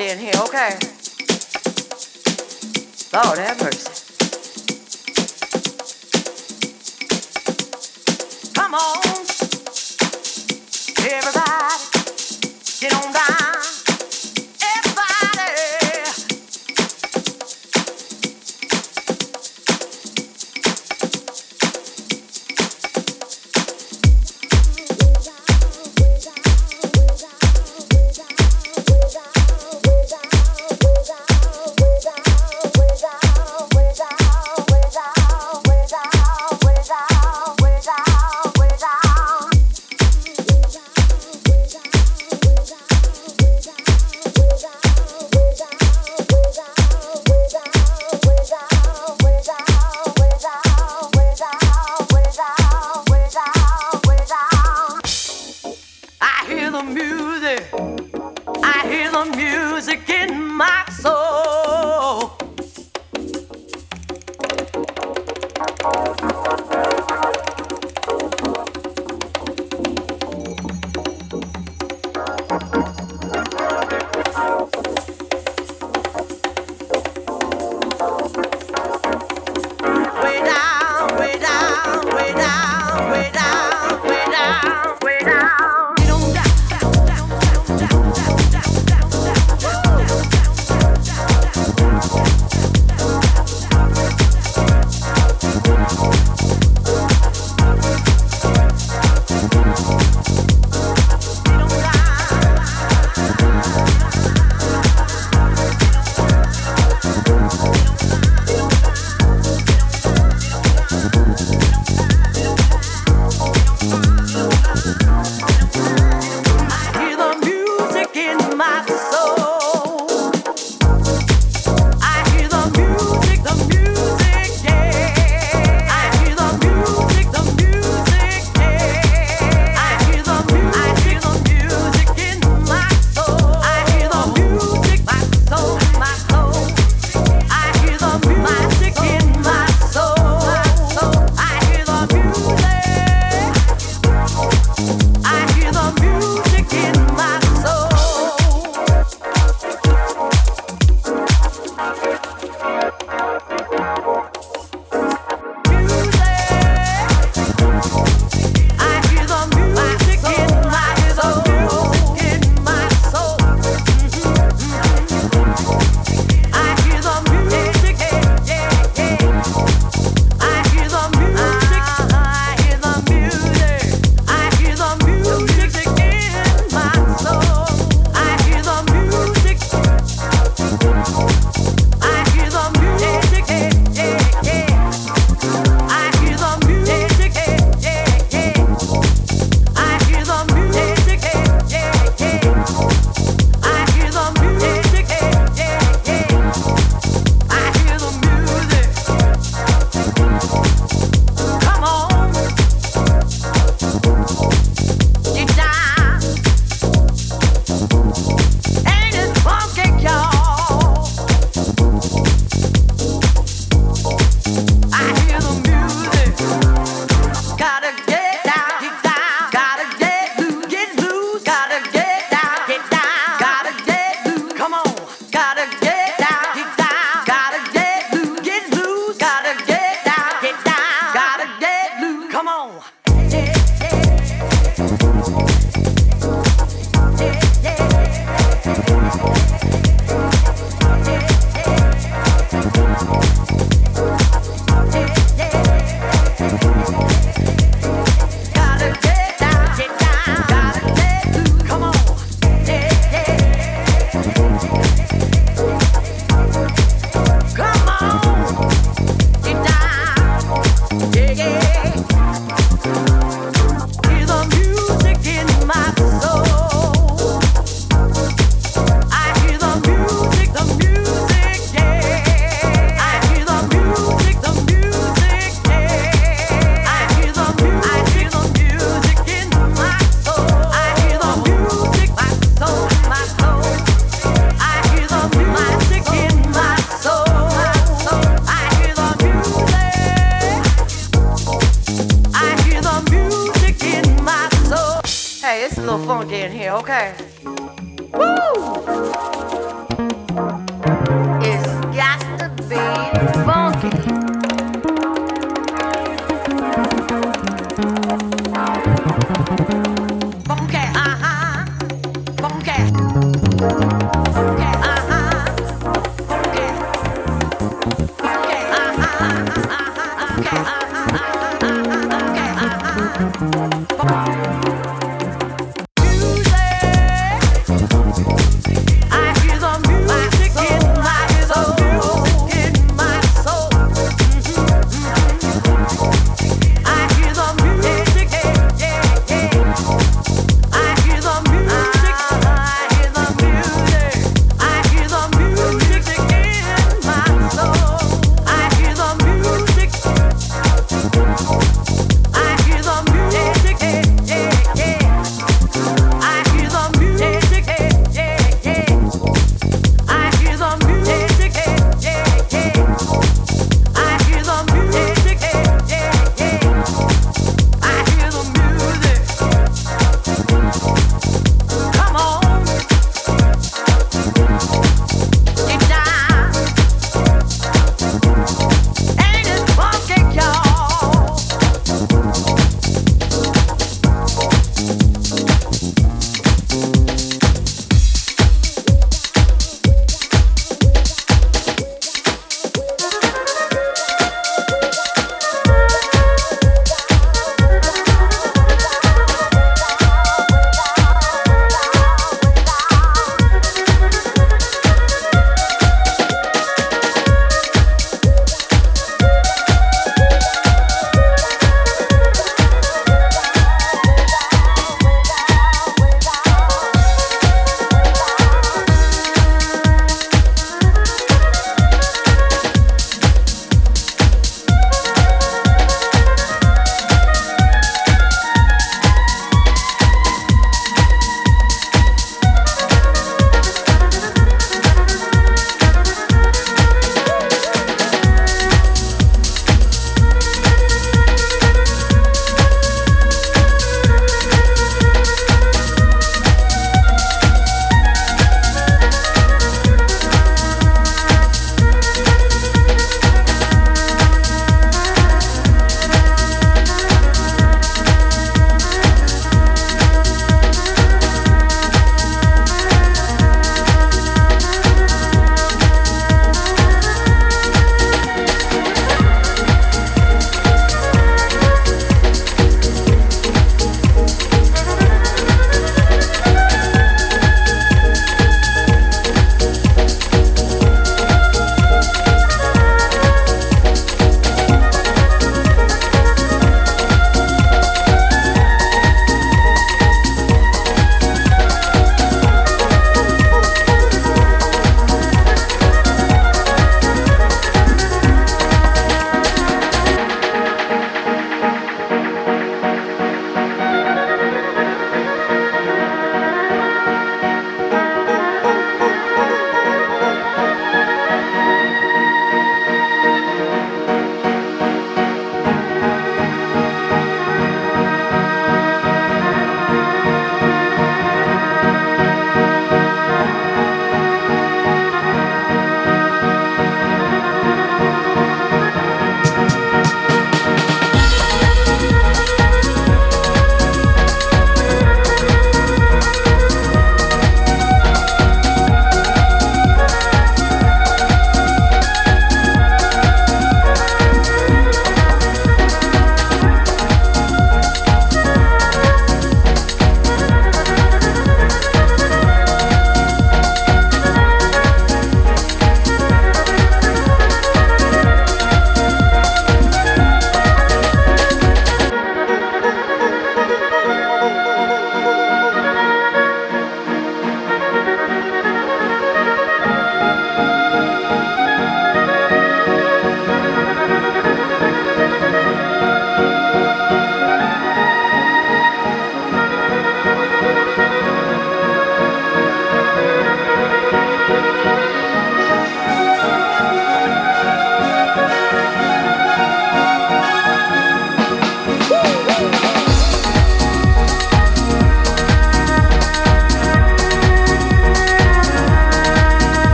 in here, okay? Lord have mercy.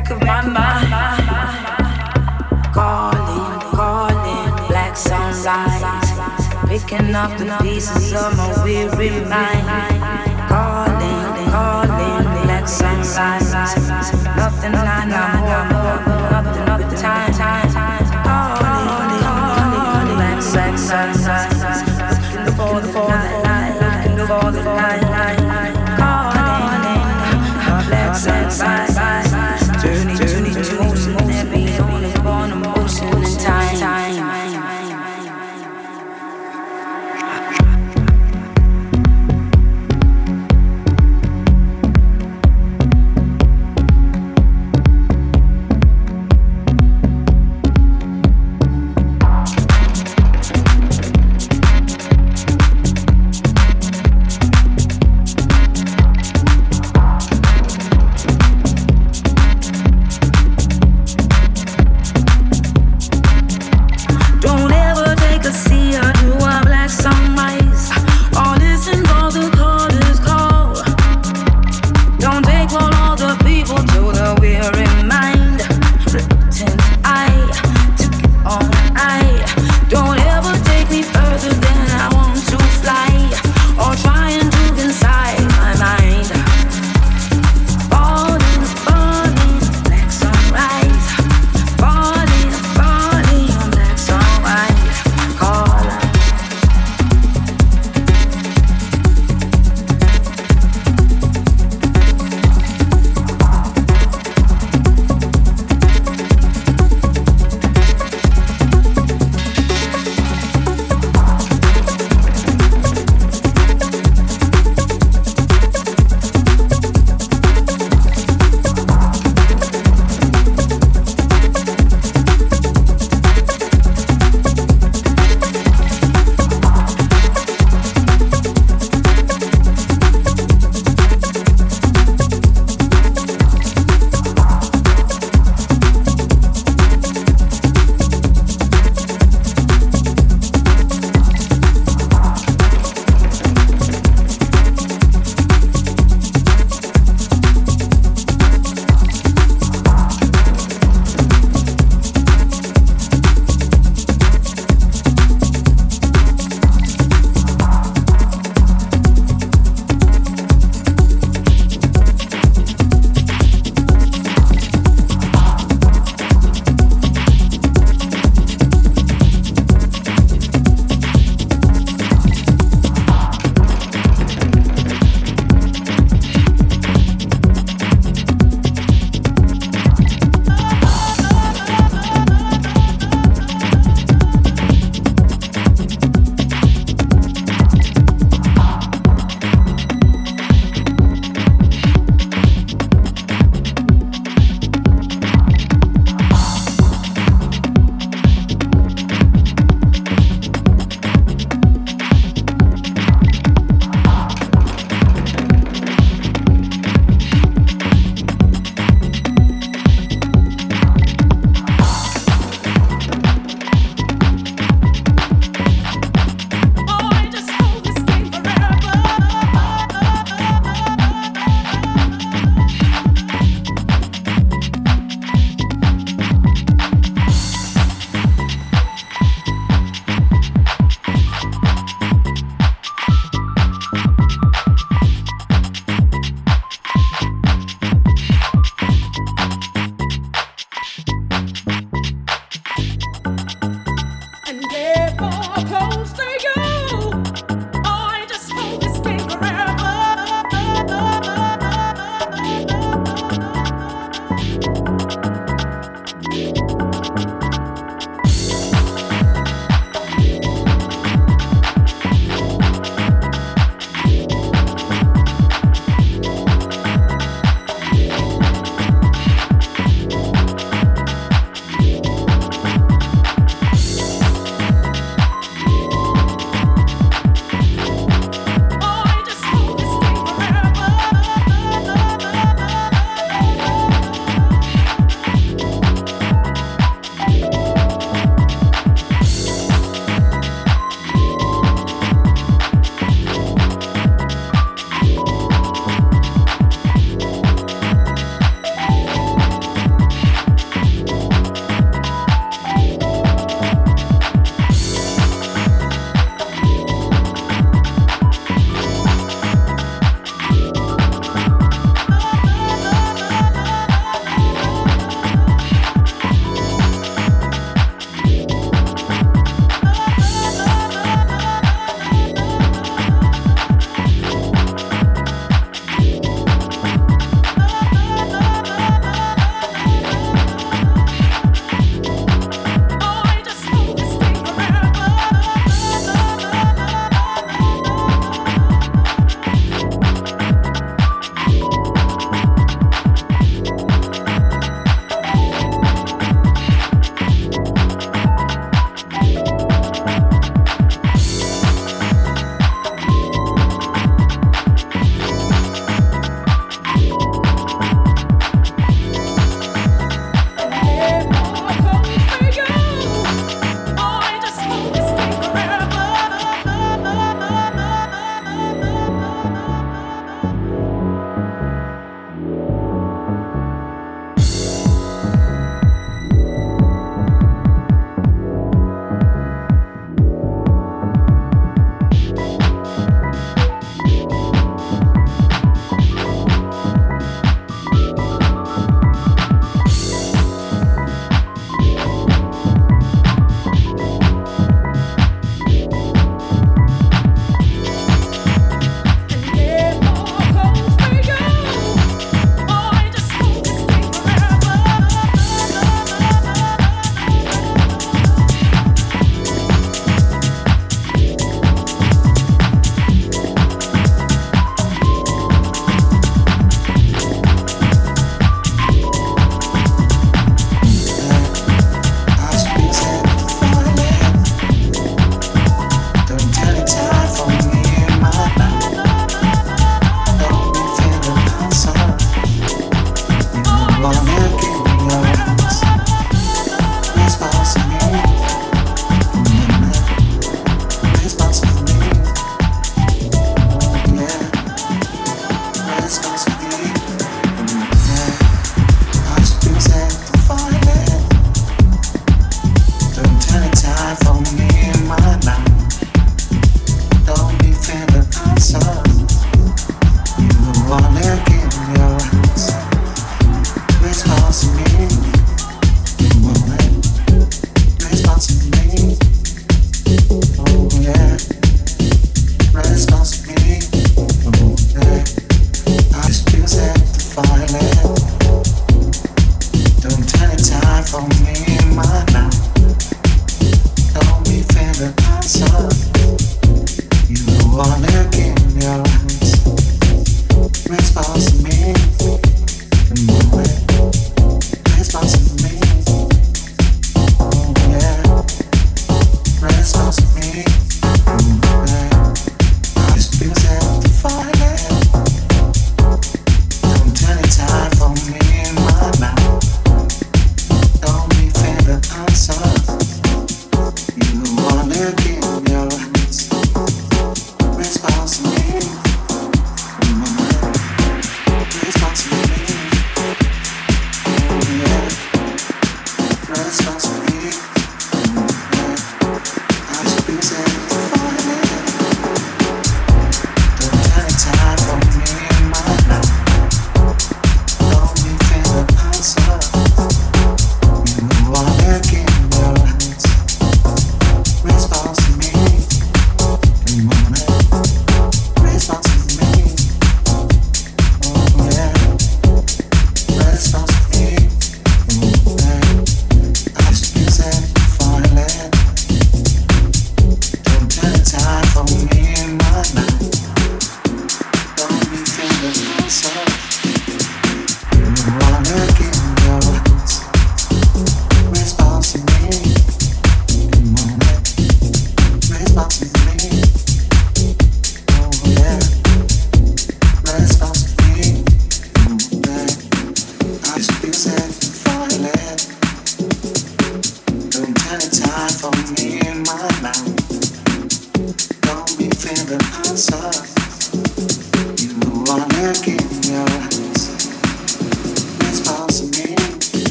back of my mind. Calling, calling, black sunrise. Picking up the pieces of my weary mind. Calling, calling, black sunrise. Nothing I know.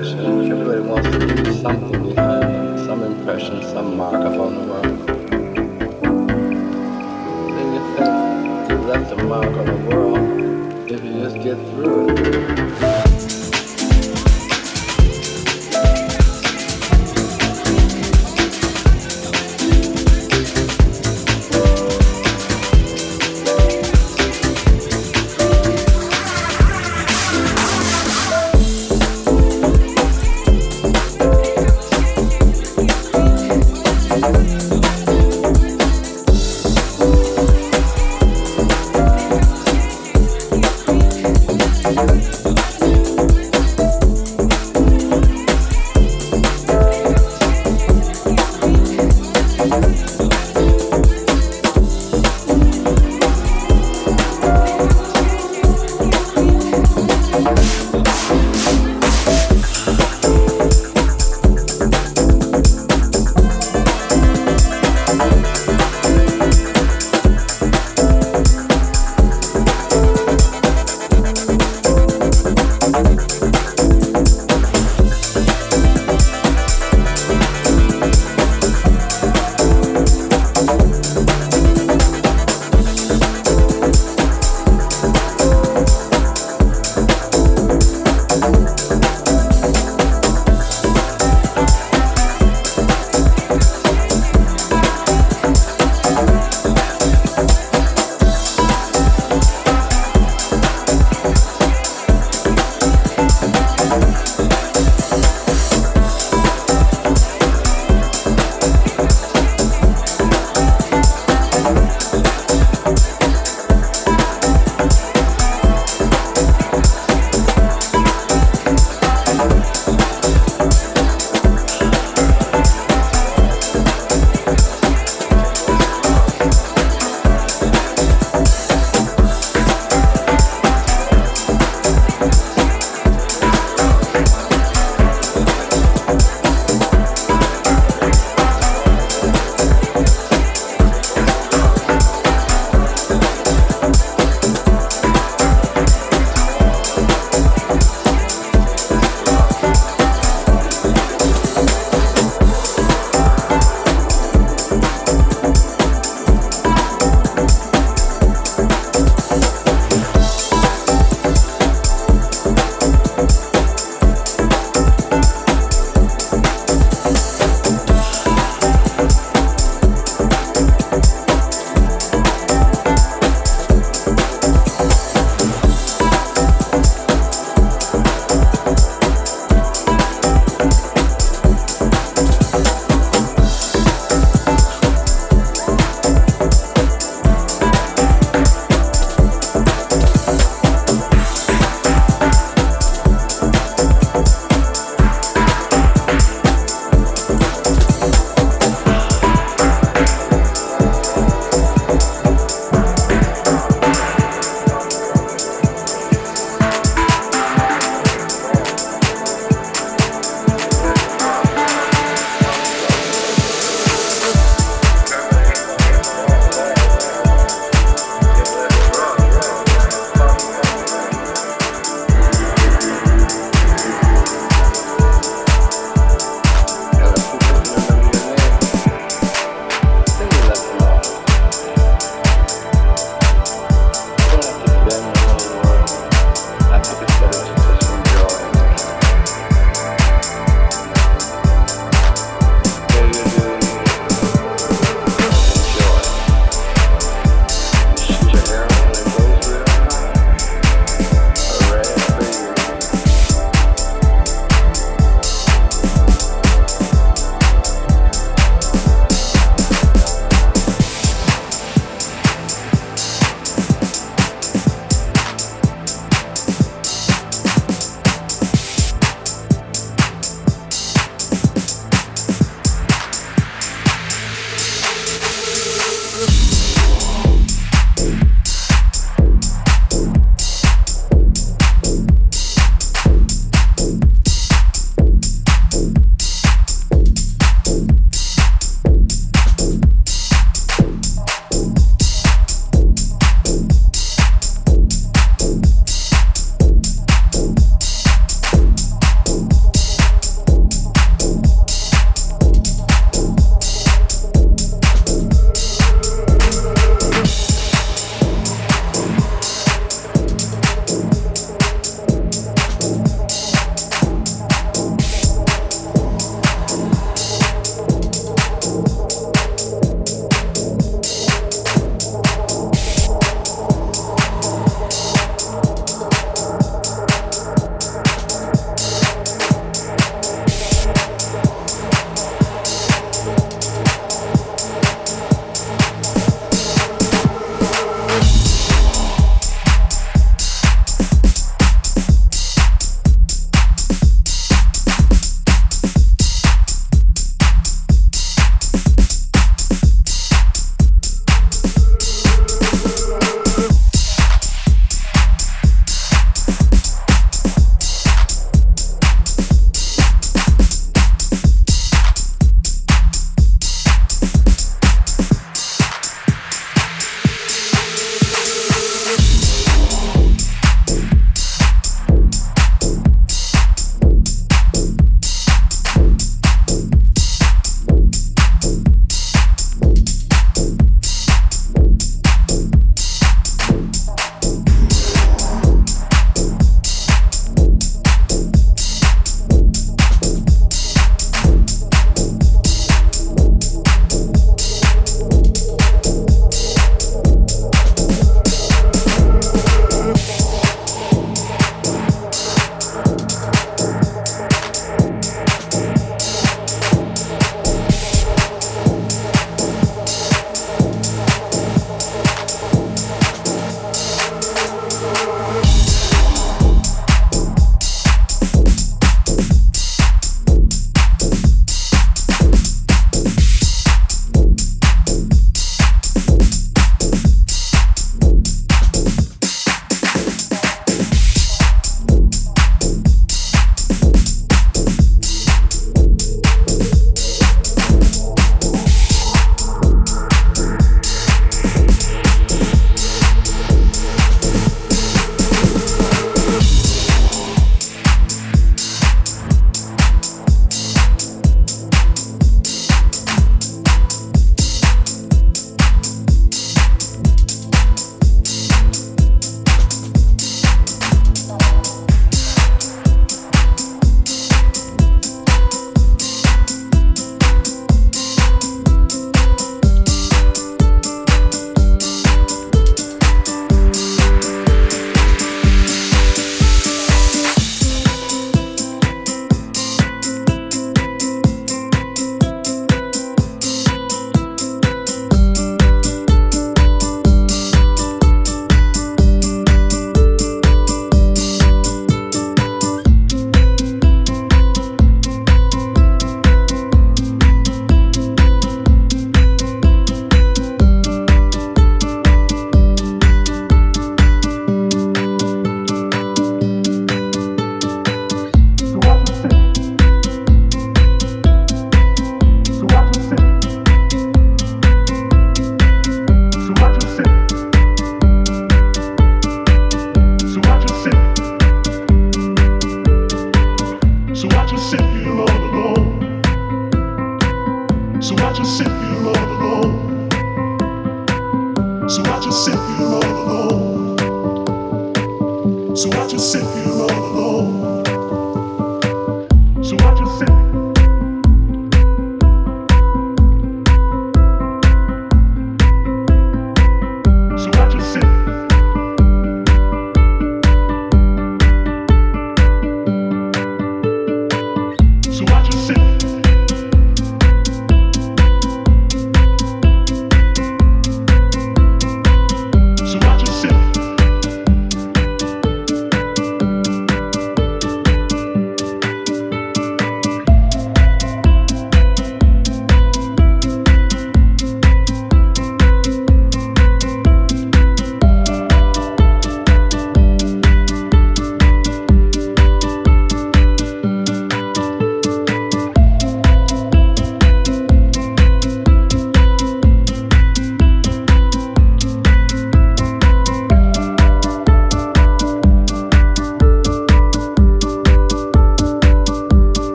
reflection. She wants to leave something behind some impression, some mark upon the world. Then you think you left a mark on the world if you just get through it.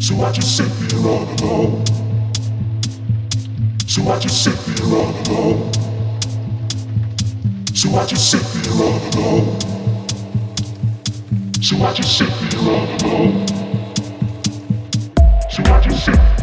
So I just sit here all alone. So I just sit here all alone. So I just sit here all alone. So I just sit here all alone. So I just sit.